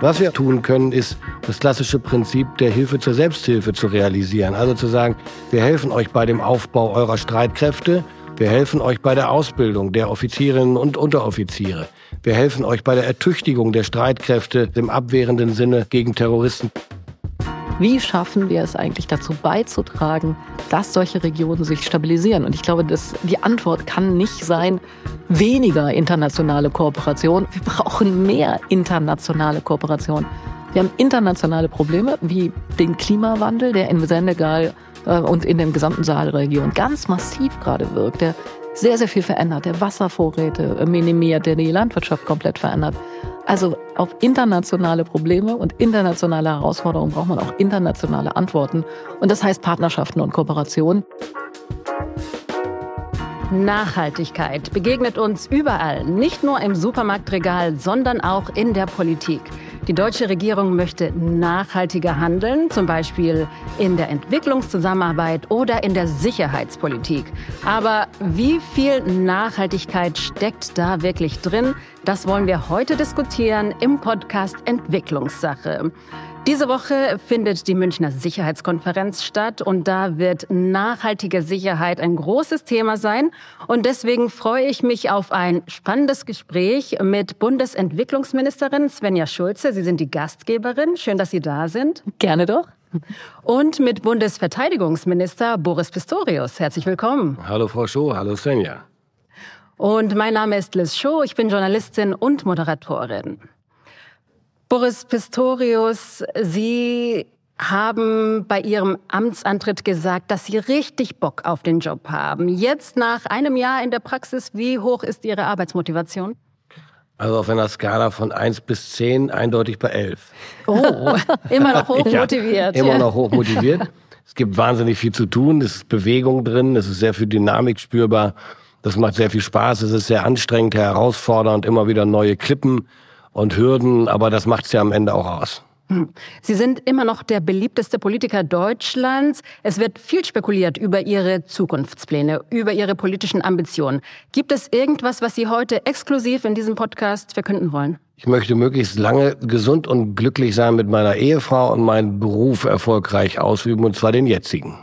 Was wir tun können, ist das klassische Prinzip der Hilfe zur Selbsthilfe zu realisieren. Also zu sagen, wir helfen euch bei dem Aufbau eurer Streitkräfte, wir helfen euch bei der Ausbildung der Offizierinnen und Unteroffiziere. Wir helfen euch bei der Ertüchtigung der Streitkräfte im abwehrenden Sinne gegen Terroristen. Wie schaffen wir es eigentlich dazu beizutragen, dass solche Regionen sich stabilisieren? Und ich glaube, dass die Antwort kann nicht sein, weniger internationale Kooperation. Wir brauchen mehr internationale Kooperation. Wir haben internationale Probleme wie den Klimawandel, der in Senegal äh, und in der gesamten Saalregion ganz massiv gerade wirkt, der sehr, sehr viel verändert, der Wasservorräte minimiert, der die Landwirtschaft komplett verändert. Also auf internationale Probleme und internationale Herausforderungen braucht man auch internationale Antworten. Und das heißt Partnerschaften und Kooperation. Nachhaltigkeit begegnet uns überall, nicht nur im Supermarktregal, sondern auch in der Politik. Die deutsche Regierung möchte nachhaltiger handeln, zum Beispiel in der Entwicklungszusammenarbeit oder in der Sicherheitspolitik. Aber wie viel Nachhaltigkeit steckt da wirklich drin? Das wollen wir heute diskutieren im Podcast Entwicklungssache. Diese Woche findet die Münchner Sicherheitskonferenz statt und da wird nachhaltige Sicherheit ein großes Thema sein. Und deswegen freue ich mich auf ein spannendes Gespräch mit Bundesentwicklungsministerin Svenja Schulze. Sie sind die Gastgeberin. Schön, dass Sie da sind. Gerne doch. Und mit Bundesverteidigungsminister Boris Pistorius. Herzlich willkommen. Hallo Frau Schoh, hallo Svenja. Und mein Name ist Liz Schoh. Ich bin Journalistin und Moderatorin. Boris Pistorius, Sie haben bei Ihrem Amtsantritt gesagt, dass Sie richtig Bock auf den Job haben. Jetzt nach einem Jahr in der Praxis, wie hoch ist Ihre Arbeitsmotivation? Also auf einer Skala von 1 bis 10 eindeutig bei 11. Oh, immer noch hoch motiviert. Ja, immer noch hoch motiviert. es gibt wahnsinnig viel zu tun, es ist Bewegung drin, es ist sehr viel Dynamik spürbar. Das macht sehr viel Spaß, es ist sehr anstrengend, herausfordernd, immer wieder neue Klippen und Hürden, aber das macht es ja am Ende auch aus. Hm. Sie sind immer noch der beliebteste Politiker Deutschlands. Es wird viel spekuliert über Ihre Zukunftspläne, über Ihre politischen Ambitionen. Gibt es irgendwas, was Sie heute exklusiv in diesem Podcast verkünden wollen? Ich möchte möglichst lange gesund und glücklich sein mit meiner Ehefrau und meinen Beruf erfolgreich ausüben, und zwar den jetzigen.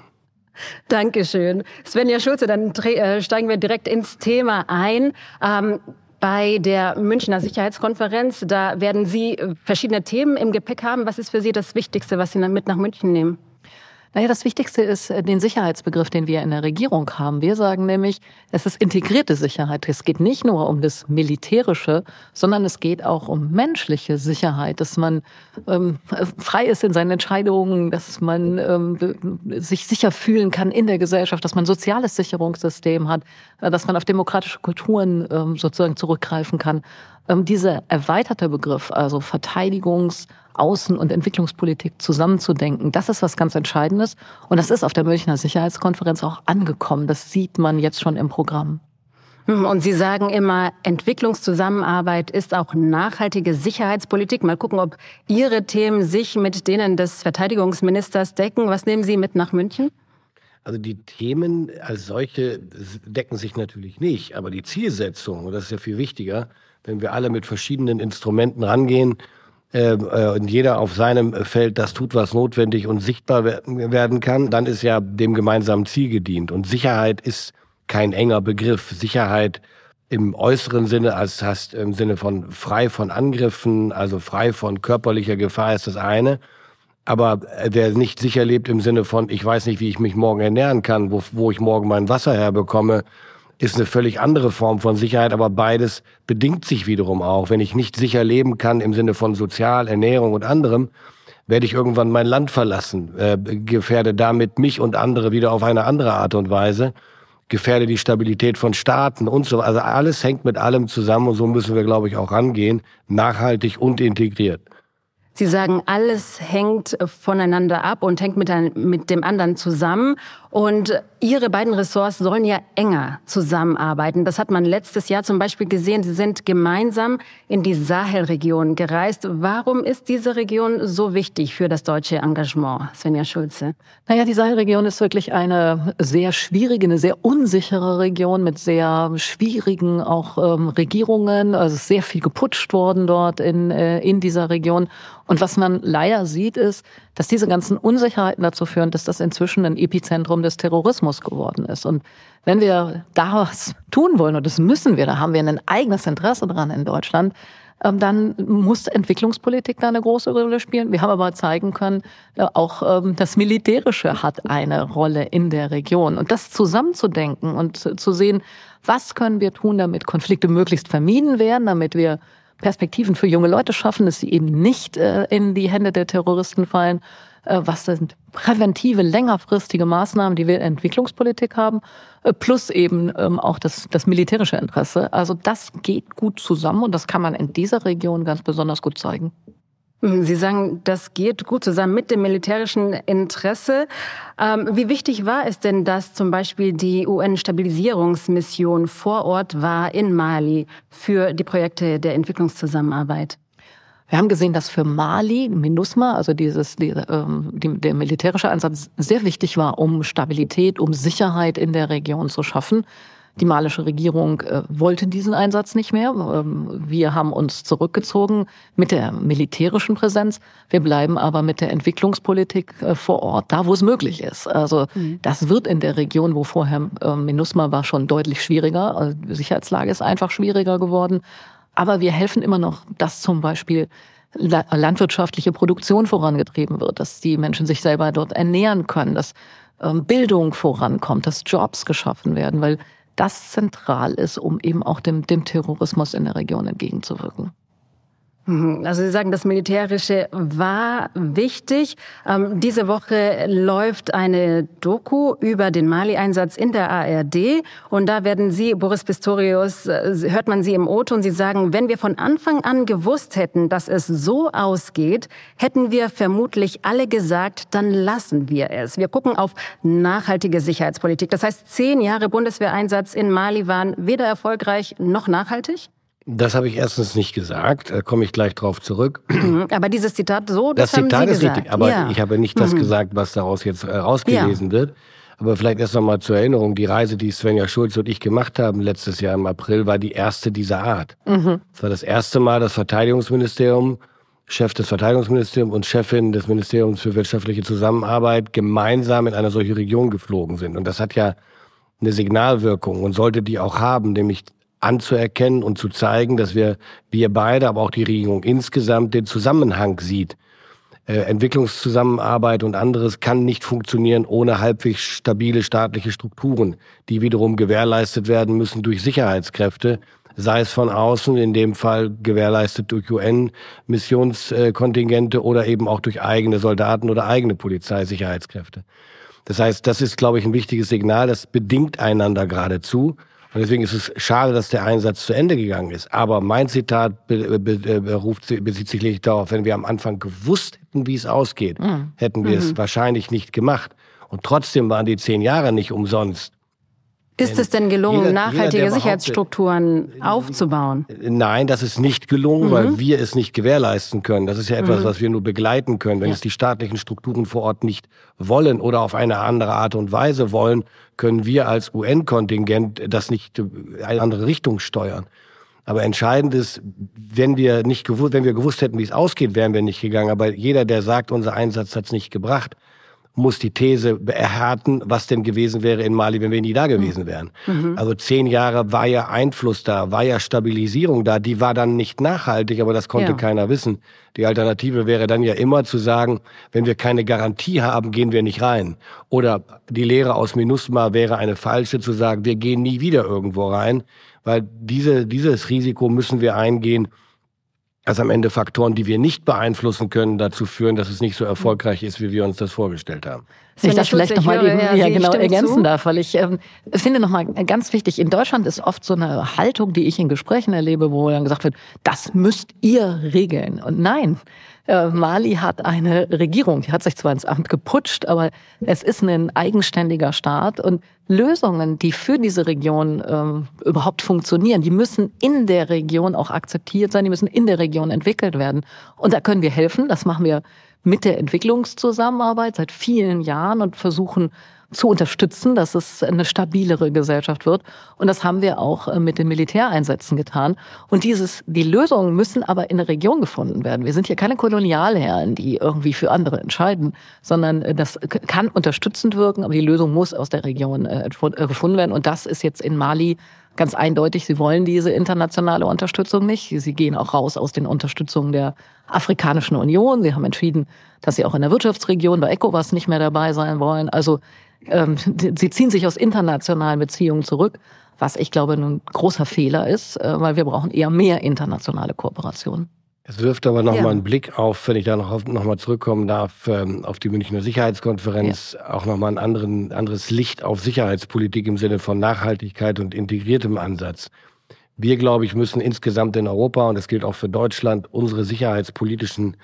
Dankeschön. Svenja Schulze, dann äh, steigen wir direkt ins Thema ein. Ähm, bei der Münchner Sicherheitskonferenz. Da werden Sie äh, verschiedene Themen im Gepäck haben. Was ist für Sie das Wichtigste, was Sie mit nach München nehmen? Naja, das Wichtigste ist äh, den Sicherheitsbegriff, den wir in der Regierung haben. Wir sagen nämlich, es ist integrierte Sicherheit. Es geht nicht nur um das Militärische, sondern es geht auch um menschliche Sicherheit, dass man ähm, frei ist in seinen Entscheidungen, dass man ähm, sich sicher fühlen kann in der Gesellschaft, dass man ein soziales Sicherungssystem hat, äh, dass man auf demokratische Kulturen ähm, sozusagen zurückgreifen kann. Ähm, dieser erweiterte Begriff, also Verteidigungs- Außen- und Entwicklungspolitik zusammenzudenken. Das ist was ganz Entscheidendes. Und das ist auf der Münchner Sicherheitskonferenz auch angekommen. Das sieht man jetzt schon im Programm. Hm, und Sie sagen immer, Entwicklungszusammenarbeit ist auch nachhaltige Sicherheitspolitik. Mal gucken, ob Ihre Themen sich mit denen des Verteidigungsministers decken. Was nehmen Sie mit nach München? Also die Themen als solche decken sich natürlich nicht, aber die Zielsetzung, und das ist ja viel wichtiger, wenn wir alle mit verschiedenen Instrumenten rangehen, äh, äh, und jeder auf seinem Feld das tut, was notwendig und sichtbar werden kann, dann ist ja dem gemeinsamen Ziel gedient. Und Sicherheit ist kein enger Begriff. Sicherheit im äußeren Sinne, als heißt im Sinne von frei von Angriffen, also frei von körperlicher Gefahr ist das eine. Aber wer nicht sicher lebt im Sinne von, ich weiß nicht, wie ich mich morgen ernähren kann, wo, wo ich morgen mein Wasser herbekomme, ist eine völlig andere Form von Sicherheit, aber beides bedingt sich wiederum auch. Wenn ich nicht sicher leben kann im Sinne von Sozial, Ernährung und anderem, werde ich irgendwann mein Land verlassen, äh, gefährde damit mich und andere wieder auf eine andere Art und Weise, gefährde die Stabilität von Staaten und so. Also alles hängt mit allem zusammen und so müssen wir, glaube ich, auch rangehen, nachhaltig und integriert. Sie sagen, alles hängt voneinander ab und hängt mit, ein, mit dem anderen zusammen. Und Ihre beiden Ressorts sollen ja enger zusammenarbeiten. Das hat man letztes Jahr zum Beispiel gesehen. Sie sind gemeinsam in die Sahelregion gereist. Warum ist diese Region so wichtig für das deutsche Engagement, Svenja Schulze? Naja, die Sahelregion ist wirklich eine sehr schwierige, eine sehr unsichere Region mit sehr schwierigen auch ähm, Regierungen. Also sehr viel geputscht worden dort in, äh, in dieser Region. Und was man leider sieht, ist, dass diese ganzen Unsicherheiten dazu führen, dass das inzwischen ein Epizentrum des Terrorismus geworden ist. Und wenn wir da was tun wollen, und das müssen wir, da haben wir ein eigenes Interesse dran in Deutschland, ähm, dann muss Entwicklungspolitik da eine große Rolle spielen. Wir haben aber zeigen können, äh, auch ähm, das Militärische hat eine Rolle in der Region. Und das zusammenzudenken und zu sehen, was können wir tun, damit Konflikte möglichst vermieden werden, damit wir Perspektiven für junge Leute schaffen, dass sie eben nicht äh, in die Hände der Terroristen fallen. Äh, was sind präventive, längerfristige Maßnahmen, die wir in Entwicklungspolitik haben, äh, plus eben ähm, auch das, das militärische Interesse. Also das geht gut zusammen und das kann man in dieser Region ganz besonders gut zeigen. Sie sagen, das geht gut zusammen mit dem militärischen Interesse. Ähm, wie wichtig war es denn, dass zum Beispiel die UN-Stabilisierungsmission vor Ort war in Mali für die Projekte der Entwicklungszusammenarbeit? Wir haben gesehen, dass für Mali, MINUSMA, also dieses, die, ähm, die, der militärische Einsatz sehr wichtig war, um Stabilität, um Sicherheit in der Region zu schaffen. Die malische Regierung äh, wollte diesen Einsatz nicht mehr. Ähm, wir haben uns zurückgezogen mit der militärischen Präsenz. Wir bleiben aber mit der Entwicklungspolitik äh, vor Ort, da wo es möglich ist. Also mhm. das wird in der Region, wo vorher äh, MINUSMA war, schon deutlich schwieriger. Also die Sicherheitslage ist einfach schwieriger geworden. Aber wir helfen immer noch, dass zum Beispiel landwirtschaftliche Produktion vorangetrieben wird, dass die Menschen sich selber dort ernähren können, dass ähm, Bildung vorankommt, dass Jobs geschaffen werden, weil das zentral ist, um eben auch dem, dem Terrorismus in der Region entgegenzuwirken. Mhm. Also Sie sagen, das Militärische war wichtig. Ähm, diese Woche läuft eine Doku über den Mali-Einsatz in der ARD. Und da werden Sie, Boris Pistorius, äh, hört man Sie im und Sie sagen, wenn wir von Anfang an gewusst hätten, dass es so ausgeht, hätten wir vermutlich alle gesagt, dann lassen wir es. Wir gucken auf nachhaltige Sicherheitspolitik. Das heißt, zehn Jahre Bundeswehreinsatz in Mali waren weder erfolgreich noch nachhaltig? Das habe ich erstens nicht gesagt, da komme ich gleich drauf zurück. Mhm, aber dieses Zitat so, das, das Zitat ist gesagt. richtig, aber ja. ich habe nicht das mhm. gesagt, was daraus jetzt äh, rausgelesen ja. wird. Aber vielleicht erst nochmal zur Erinnerung, die Reise, die Svenja Schulz und ich gemacht haben letztes Jahr im April, war die erste dieser Art. Mhm. Es war das erste Mal das Verteidigungsministerium, Chef des Verteidigungsministeriums und Chefin des Ministeriums für wirtschaftliche Zusammenarbeit gemeinsam in eine solche Region geflogen sind. Und das hat ja eine Signalwirkung und sollte die auch haben, nämlich anzuerkennen und zu zeigen, dass wir, wir beide, aber auch die Regierung insgesamt den Zusammenhang sieht. Äh, Entwicklungszusammenarbeit und anderes kann nicht funktionieren ohne halbwegs stabile staatliche Strukturen, die wiederum gewährleistet werden müssen durch Sicherheitskräfte, sei es von außen, in dem Fall gewährleistet durch UN-Missionskontingente oder eben auch durch eigene Soldaten oder eigene Polizeisicherheitskräfte. Das heißt, das ist, glaube ich, ein wichtiges Signal, das bedingt einander geradezu. Und deswegen ist es schade, dass der Einsatz zu Ende gegangen ist. Aber mein Zitat be be beruft, bezieht sich lediglich darauf, wenn wir am Anfang gewusst hätten, wie es ausgeht, mhm. hätten wir mhm. es wahrscheinlich nicht gemacht. Und trotzdem waren die zehn Jahre nicht umsonst. Ist es denn gelungen, jeder, nachhaltige jeder, Sicherheitsstrukturen aufzubauen? Nein, das ist nicht gelungen, mhm. weil wir es nicht gewährleisten können. Das ist ja etwas, mhm. was wir nur begleiten können. Wenn ja. es die staatlichen Strukturen vor Ort nicht wollen oder auf eine andere Art und Weise wollen, können wir als UN-Kontingent das nicht in eine andere Richtung steuern. Aber entscheidend ist, wenn wir nicht gewusst, wenn wir gewusst hätten, wie es ausgeht, wären wir nicht gegangen. Aber jeder, der sagt, unser Einsatz hat es nicht gebracht, muss die These erhärten, was denn gewesen wäre in Mali, wenn wir nie da gewesen wären. Mhm. Also zehn Jahre war ja Einfluss da, war ja Stabilisierung da, die war dann nicht nachhaltig, aber das konnte ja. keiner wissen. Die Alternative wäre dann ja immer zu sagen, wenn wir keine Garantie haben, gehen wir nicht rein. Oder die Lehre aus MINUSMA wäre eine falsche, zu sagen, wir gehen nie wieder irgendwo rein, weil diese, dieses Risiko müssen wir eingehen, dass am Ende Faktoren, die wir nicht beeinflussen können, dazu führen, dass es nicht so erfolgreich ist, wie wir uns das vorgestellt haben. Wenn ich das vielleicht nochmal eben ja, genau ergänzen zu. darf, weil ich ähm, finde nochmal ganz wichtig, in Deutschland ist oft so eine Haltung, die ich in Gesprächen erlebe, wo dann gesagt wird, das müsst ihr regeln. Und nein, äh, Mali hat eine Regierung, die hat sich zwar ins Amt geputscht, aber es ist ein eigenständiger Staat und Lösungen, die für diese Region ähm, überhaupt funktionieren, die müssen in der Region auch akzeptiert sein, die müssen in der Region entwickelt werden. Und da können wir helfen, das machen wir mit der Entwicklungszusammenarbeit seit vielen Jahren und versuchen zu unterstützen, dass es eine stabilere Gesellschaft wird. Und das haben wir auch äh, mit den Militäreinsätzen getan. Und dieses, die Lösungen müssen aber in der Region gefunden werden. Wir sind hier keine Kolonialherren, die irgendwie für andere entscheiden, sondern äh, das kann unterstützend wirken, aber die Lösung muss aus der Region äh, gefunden werden. Und das ist jetzt in Mali ganz eindeutig, sie wollen diese internationale Unterstützung nicht. Sie gehen auch raus aus den Unterstützungen der Afrikanischen Union. Sie haben entschieden, dass sie auch in der Wirtschaftsregion bei ECOWAS nicht mehr dabei sein wollen. Also ähm, sie ziehen sich aus internationalen Beziehungen zurück, was ich glaube ein großer Fehler ist, äh, weil wir brauchen eher mehr internationale Kooperation. Es wirft aber noch ja. mal einen Blick auf, wenn ich da noch, noch mal zurückkommen darf, ähm, auf die Münchner Sicherheitskonferenz, ja. auch noch mal ein anderen, anderes Licht auf Sicherheitspolitik im Sinne von Nachhaltigkeit und integriertem Ansatz. Wir, glaube ich, müssen insgesamt in Europa, und das gilt auch für Deutschland, unsere sicherheitspolitischen,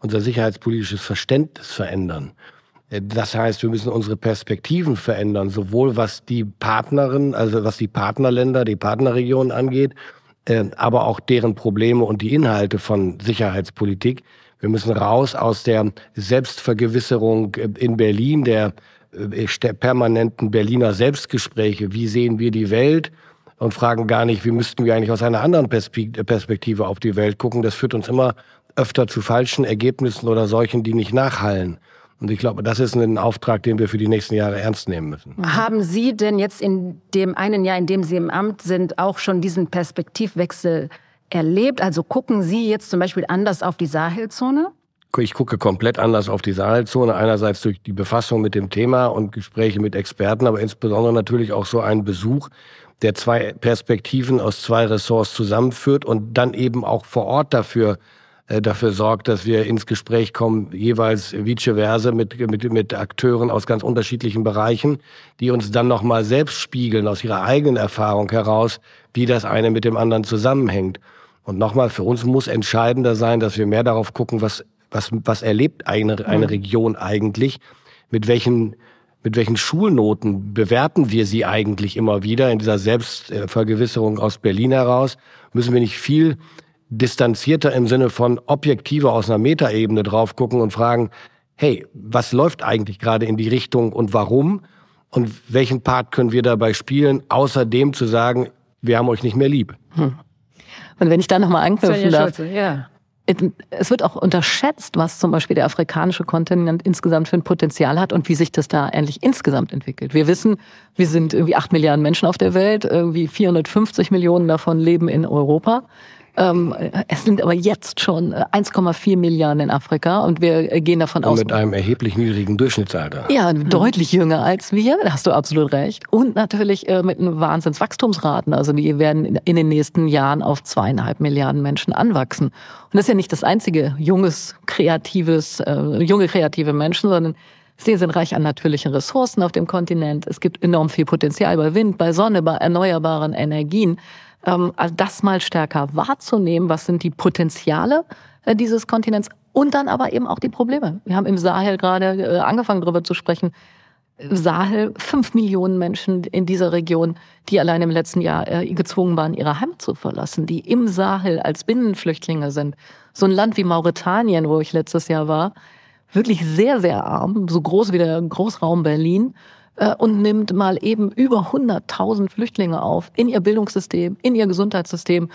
unser sicherheitspolitisches Verständnis verändern. Äh, das heißt, wir müssen unsere Perspektiven verändern, sowohl was die Partnerin, also was die Partnerländer, die Partnerregionen angeht, äh, aber auch deren Probleme und die Inhalte von Sicherheitspolitik. Wir müssen raus aus der Selbstvergewisserung äh, in Berlin, der permanenten Berliner Selbstgespräche. Wie sehen wir die Welt? Und fragen gar nicht, wie müssten wir eigentlich aus einer anderen Perspektive auf die Welt gucken. Das führt uns immer öfter zu falschen Ergebnissen oder solchen, die nicht nachhallen. Und ich glaube, das ist ein Auftrag, den wir für die nächsten Jahre ernst nehmen müssen. Haben Sie denn jetzt in dem einen Jahr, in dem Sie im Amt sind, auch schon diesen Perspektivwechsel erlebt? Also gucken Sie jetzt zum Beispiel anders auf die Sahelzone? Ich gucke komplett anders auf die Sahelzone. Einerseits durch die Befassung mit dem Thema und Gespräche mit Experten, aber insbesondere natürlich auch so ein Besuch, der zwei Perspektiven aus zwei Ressorts zusammenführt und dann eben auch vor Ort dafür dafür sorgt, dass wir ins Gespräch kommen, jeweils vice versa mit, mit, mit Akteuren aus ganz unterschiedlichen Bereichen, die uns dann nochmal selbst spiegeln aus ihrer eigenen Erfahrung heraus, wie das eine mit dem anderen zusammenhängt. Und nochmal, für uns muss entscheidender sein, dass wir mehr darauf gucken, was, was, was erlebt eine, eine mhm. Region eigentlich, mit welchen mit welchen Schulnoten bewerten wir sie eigentlich immer wieder in dieser Selbstvergewisserung aus Berlin heraus? Müssen wir nicht viel distanzierter im Sinne von objektiver aus einer Metaebene drauf gucken und fragen, hey, was läuft eigentlich gerade in die Richtung und warum? Und welchen Part können wir dabei spielen, außer dem zu sagen, wir haben euch nicht mehr lieb? Hm. Und wenn ich da nochmal anknüpfen darf. Schulze, ja. Es wird auch unterschätzt, was zum Beispiel der afrikanische Kontinent insgesamt für ein Potenzial hat und wie sich das da endlich insgesamt entwickelt. Wir wissen, wir sind irgendwie acht Milliarden Menschen auf der Welt, irgendwie 450 Millionen davon leben in Europa. Ähm, es sind aber jetzt schon 1,4 äh, Milliarden in Afrika und wir äh, gehen davon und aus. Mit einem erheblich niedrigen Durchschnittsalter. Ja, deutlich jünger als wir, da hast du absolut recht. Und natürlich äh, mit einem Wahnsinnswachstumsraten. Also die werden in den nächsten Jahren auf zweieinhalb Milliarden Menschen anwachsen. Und das ist ja nicht das einzige junges, kreatives, äh, junge kreative Menschen, sondern Sie sind reich an natürlichen Ressourcen auf dem Kontinent. Es gibt enorm viel Potenzial bei Wind, bei Sonne, bei erneuerbaren Energien also das mal stärker wahrzunehmen, was sind die Potenziale äh, dieses Kontinents und dann aber eben auch die Probleme. Wir haben im Sahel gerade äh, angefangen darüber zu sprechen. Sahel, fünf Millionen Menschen in dieser Region, die allein im letzten Jahr äh, gezwungen waren, ihre Heimat zu verlassen, die im Sahel als Binnenflüchtlinge sind. So ein Land wie Mauretanien, wo ich letztes Jahr war, wirklich sehr, sehr arm, so groß wie der Großraum Berlin und nimmt mal eben über 100.000 Flüchtlinge auf in ihr Bildungssystem, in ihr Gesundheitssystem,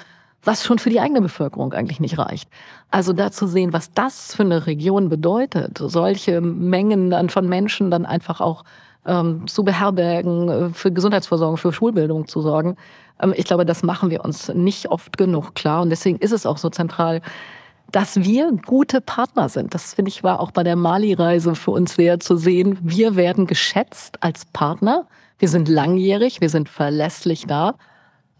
was schon für die eigene Bevölkerung eigentlich nicht reicht. Also da zu sehen, was das für eine Region bedeutet, solche Mengen dann von Menschen dann einfach auch ähm, zu beherbergen, äh, für Gesundheitsversorgung, für Schulbildung zu sorgen. Ähm, ich glaube, das machen wir uns nicht oft genug klar. Und deswegen ist es auch so zentral, dass wir gute Partner sind. Das finde ich war auch bei der Mali-Reise für uns sehr zu sehen. Wir werden geschätzt als Partner. Wir sind langjährig, wir sind verlässlich da.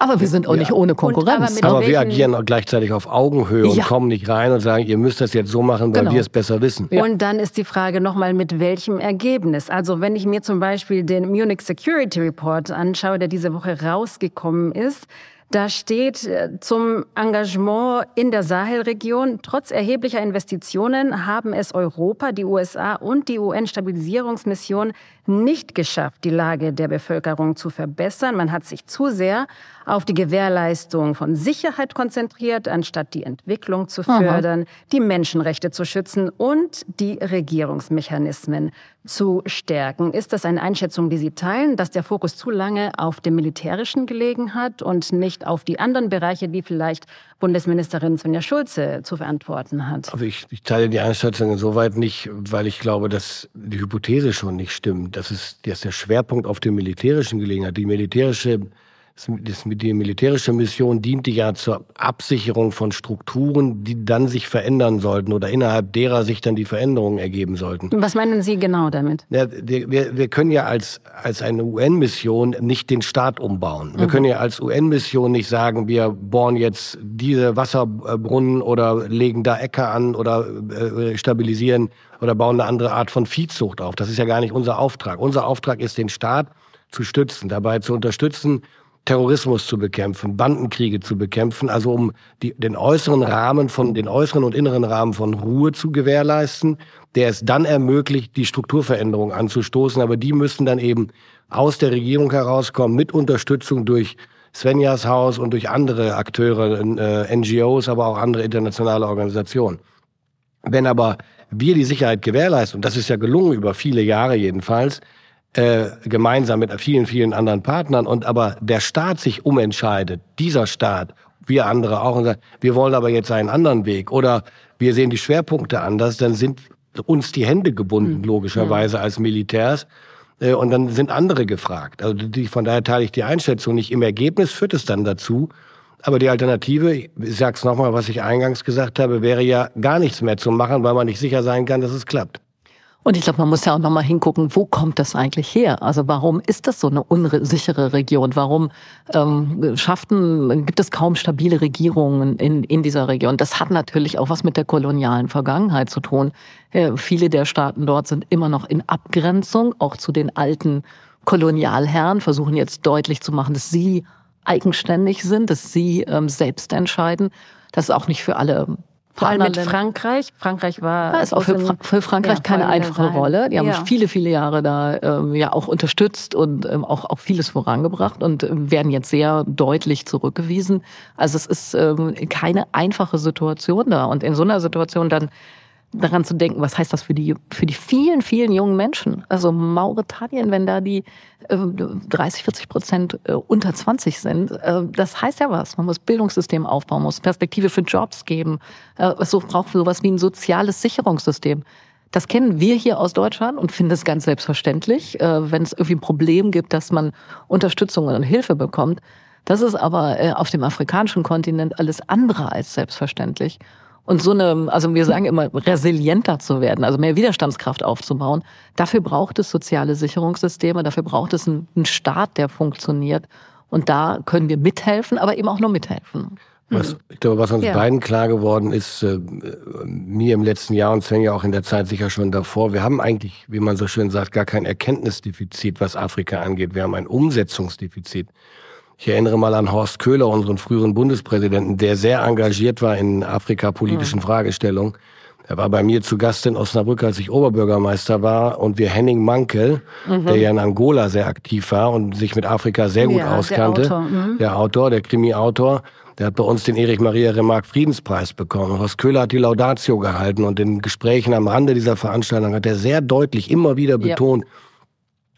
Aber wir sind auch ja. nicht ohne Konkurrenz. aber, aber wir agieren auch gleichzeitig auf Augenhöhe ja. und kommen nicht rein und sagen, ihr müsst das jetzt so machen, weil genau. wir es besser wissen. Ja. Und dann ist die Frage nochmal, mit welchem Ergebnis? Also wenn ich mir zum Beispiel den Munich Security Report anschaue, der diese Woche rausgekommen ist, da steht äh, zum Engagement in der Sahelregion, trotz erheblicher Investitionen haben es Europa, die USA und die UN-Stabilisierungsmission nicht geschafft, die Lage der Bevölkerung zu verbessern. Man hat sich zu sehr auf die Gewährleistung von Sicherheit konzentriert, anstatt die Entwicklung zu fördern, Aha. die Menschenrechte zu schützen und die Regierungsmechanismen zu stärken. Ist das eine Einschätzung, die Sie teilen, dass der Fokus zu lange auf dem Militärischen gelegen hat und nicht auf die anderen Bereiche, die vielleicht Bundesministerin Sonja Schulze zu verantworten hat? Also ich, ich teile die Einschätzung insoweit nicht, weil ich glaube, dass die Hypothese schon nicht stimmt. Das ist, dass der Schwerpunkt auf dem Militärischen gelegen hat. Die militärische die militärische Mission diente ja zur Absicherung von Strukturen, die dann sich verändern sollten oder innerhalb derer sich dann die Veränderungen ergeben sollten. Was meinen Sie genau damit? Ja, wir, wir können ja als, als eine UN-Mission nicht den Staat umbauen. Wir mhm. können ja als UN-Mission nicht sagen, wir bohren jetzt diese Wasserbrunnen oder legen da Äcker an oder äh, stabilisieren oder bauen eine andere Art von Viehzucht auf. Das ist ja gar nicht unser Auftrag. Unser Auftrag ist, den Staat zu stützen, dabei zu unterstützen, Terrorismus zu bekämpfen, Bandenkriege zu bekämpfen, also um die, den äußeren Rahmen von, den äußeren und inneren Rahmen von Ruhe zu gewährleisten, der es dann ermöglicht, die Strukturveränderung anzustoßen. Aber die müssen dann eben aus der Regierung herauskommen, mit Unterstützung durch Svenjas Haus und durch andere Akteure, äh, NGOs, aber auch andere internationale Organisationen. Wenn aber wir die Sicherheit gewährleisten, und das ist ja gelungen über viele Jahre jedenfalls, äh, gemeinsam mit vielen, vielen anderen Partnern und aber der Staat sich umentscheidet, dieser Staat, wir andere auch, und sagt, wir wollen aber jetzt einen anderen Weg oder wir sehen die Schwerpunkte anders, dann sind uns die Hände gebunden, hm. logischerweise als Militärs. Äh, und dann sind andere gefragt. Also die, von daher teile ich die Einschätzung nicht. Im Ergebnis führt es dann dazu. Aber die Alternative, ich sag's nochmal, was ich eingangs gesagt habe, wäre ja gar nichts mehr zu machen, weil man nicht sicher sein kann, dass es klappt. Und ich glaube, man muss ja auch nochmal hingucken, wo kommt das eigentlich her? Also warum ist das so eine unsichere Region? Warum ähm, schafften, gibt es kaum stabile Regierungen in, in dieser Region? Das hat natürlich auch was mit der kolonialen Vergangenheit zu tun. Äh, viele der Staaten dort sind immer noch in Abgrenzung, auch zu den alten Kolonialherren, versuchen jetzt deutlich zu machen, dass sie eigenständig sind, dass sie ähm, selbst entscheiden. Das ist auch nicht für alle vor allem mit Frankreich. Frankreich war ja, ist auch für, Fra für Frankreich ja, keine einfache Rolle. Die haben ja. viele, viele Jahre da ähm, ja auch unterstützt und ähm, auch, auch vieles vorangebracht und ähm, werden jetzt sehr deutlich zurückgewiesen. Also es ist ähm, keine einfache Situation da. Und in so einer Situation dann daran zu denken, was heißt das für die, für die vielen, vielen jungen Menschen? Also Mauretanien, wenn da die äh, 30, 40 Prozent äh, unter 20 sind, äh, das heißt ja was. Man muss Bildungssystem aufbauen, muss Perspektive für Jobs geben. Äh, es braucht sowas wie ein soziales Sicherungssystem. Das kennen wir hier aus Deutschland und finden es ganz selbstverständlich, äh, wenn es irgendwie ein Problem gibt, dass man Unterstützung und Hilfe bekommt. Das ist aber äh, auf dem afrikanischen Kontinent alles andere als selbstverständlich. Und so eine, also wir sagen immer, resilienter zu werden, also mehr Widerstandskraft aufzubauen. Dafür braucht es soziale Sicherungssysteme, dafür braucht es einen, Staat, der funktioniert. Und da können wir mithelfen, aber eben auch nur mithelfen. Was, ich glaube, was uns ja. beiden klar geworden ist, äh, mir im letzten Jahr und Sven ja auch in der Zeit sicher schon davor, wir haben eigentlich, wie man so schön sagt, gar kein Erkenntnisdefizit, was Afrika angeht. Wir haben ein Umsetzungsdefizit. Ich erinnere mal an Horst Köhler, unseren früheren Bundespräsidenten, der sehr engagiert war in afrikapolitischen mhm. Fragestellungen. Er war bei mir zu Gast in Osnabrück, als ich Oberbürgermeister war. Und wir Henning Mankel, mhm. der ja in Angola sehr aktiv war und sich mit Afrika sehr gut ja, auskannte, der Autor, mhm. der, Autor der Krimi-Autor, der hat bei uns den Erich Maria Remarque Friedenspreis bekommen. Horst Köhler hat die Laudatio gehalten und in Gesprächen am Rande dieser Veranstaltung hat er sehr deutlich immer wieder betont, ja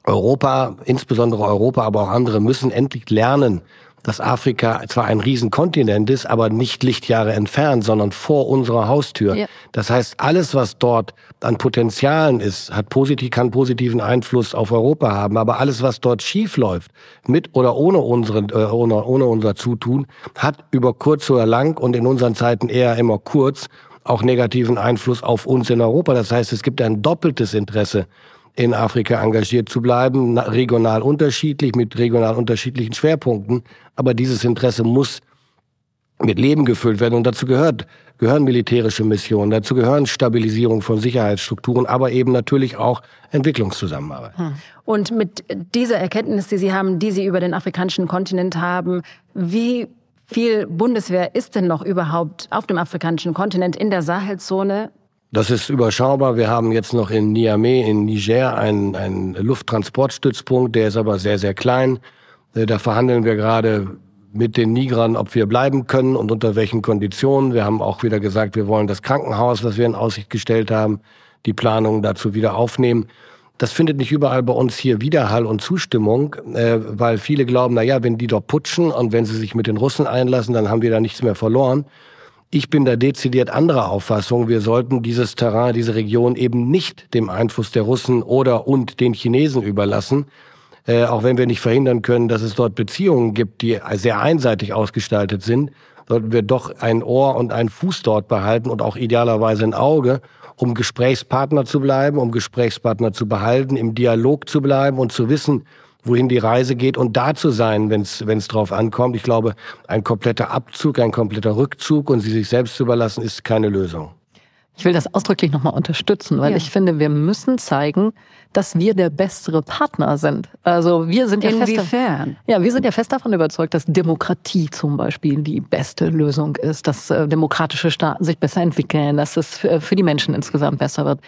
Europa, insbesondere Europa, aber auch andere müssen endlich lernen, dass Afrika zwar ein Riesenkontinent ist, aber nicht Lichtjahre entfernt, sondern vor unserer Haustür. Ja. Das heißt, alles, was dort an Potenzialen ist, hat positiv, kann positiven Einfluss auf Europa haben. Aber alles, was dort schief läuft, mit oder ohne, unseren, äh, ohne, ohne unser Zutun, hat über kurz oder lang und in unseren Zeiten eher immer kurz auch negativen Einfluss auf uns in Europa. Das heißt, es gibt ein doppeltes Interesse in Afrika engagiert zu bleiben, regional unterschiedlich, mit regional unterschiedlichen Schwerpunkten. Aber dieses Interesse muss mit Leben gefüllt werden. Und dazu gehört, gehören militärische Missionen, dazu gehören Stabilisierung von Sicherheitsstrukturen, aber eben natürlich auch Entwicklungszusammenarbeit. Hm. Und mit dieser Erkenntnis, die Sie haben, die Sie über den afrikanischen Kontinent haben, wie viel Bundeswehr ist denn noch überhaupt auf dem afrikanischen Kontinent in der Sahelzone? Das ist überschaubar. Wir haben jetzt noch in Niamey in Niger einen, einen Lufttransportstützpunkt, der ist aber sehr, sehr klein. Äh, da verhandeln wir gerade mit den Nigrern, ob wir bleiben können und unter welchen Konditionen. Wir haben auch wieder gesagt, wir wollen das Krankenhaus, was wir in Aussicht gestellt haben, die Planungen dazu wieder aufnehmen. Das findet nicht überall bei uns hier Widerhall und Zustimmung, äh, weil viele glauben, na ja, wenn die dort putschen und wenn sie sich mit den Russen einlassen, dann haben wir da nichts mehr verloren. Ich bin da dezidiert anderer Auffassung. Wir sollten dieses Terrain, diese Region eben nicht dem Einfluss der Russen oder und den Chinesen überlassen, äh, auch wenn wir nicht verhindern können, dass es dort Beziehungen gibt, die sehr einseitig ausgestaltet sind, sollten wir doch ein Ohr und einen Fuß dort behalten und auch idealerweise ein Auge, um Gesprächspartner zu bleiben, um Gesprächspartner zu behalten, im Dialog zu bleiben und zu wissen, wohin die Reise geht und da zu sein, wenn es drauf ankommt. Ich glaube, ein kompletter Abzug, ein kompletter Rückzug und sie sich selbst zu überlassen, ist keine Lösung. Ich will das ausdrücklich nochmal unterstützen, weil ja. ich finde, wir müssen zeigen, dass wir der bessere Partner sind. Also wir sind ja Inwiefern? fest, ja, wir sind ja fest davon überzeugt, dass Demokratie zum Beispiel die beste Lösung ist, dass äh, demokratische Staaten sich besser entwickeln, dass es für, für die Menschen insgesamt besser wird.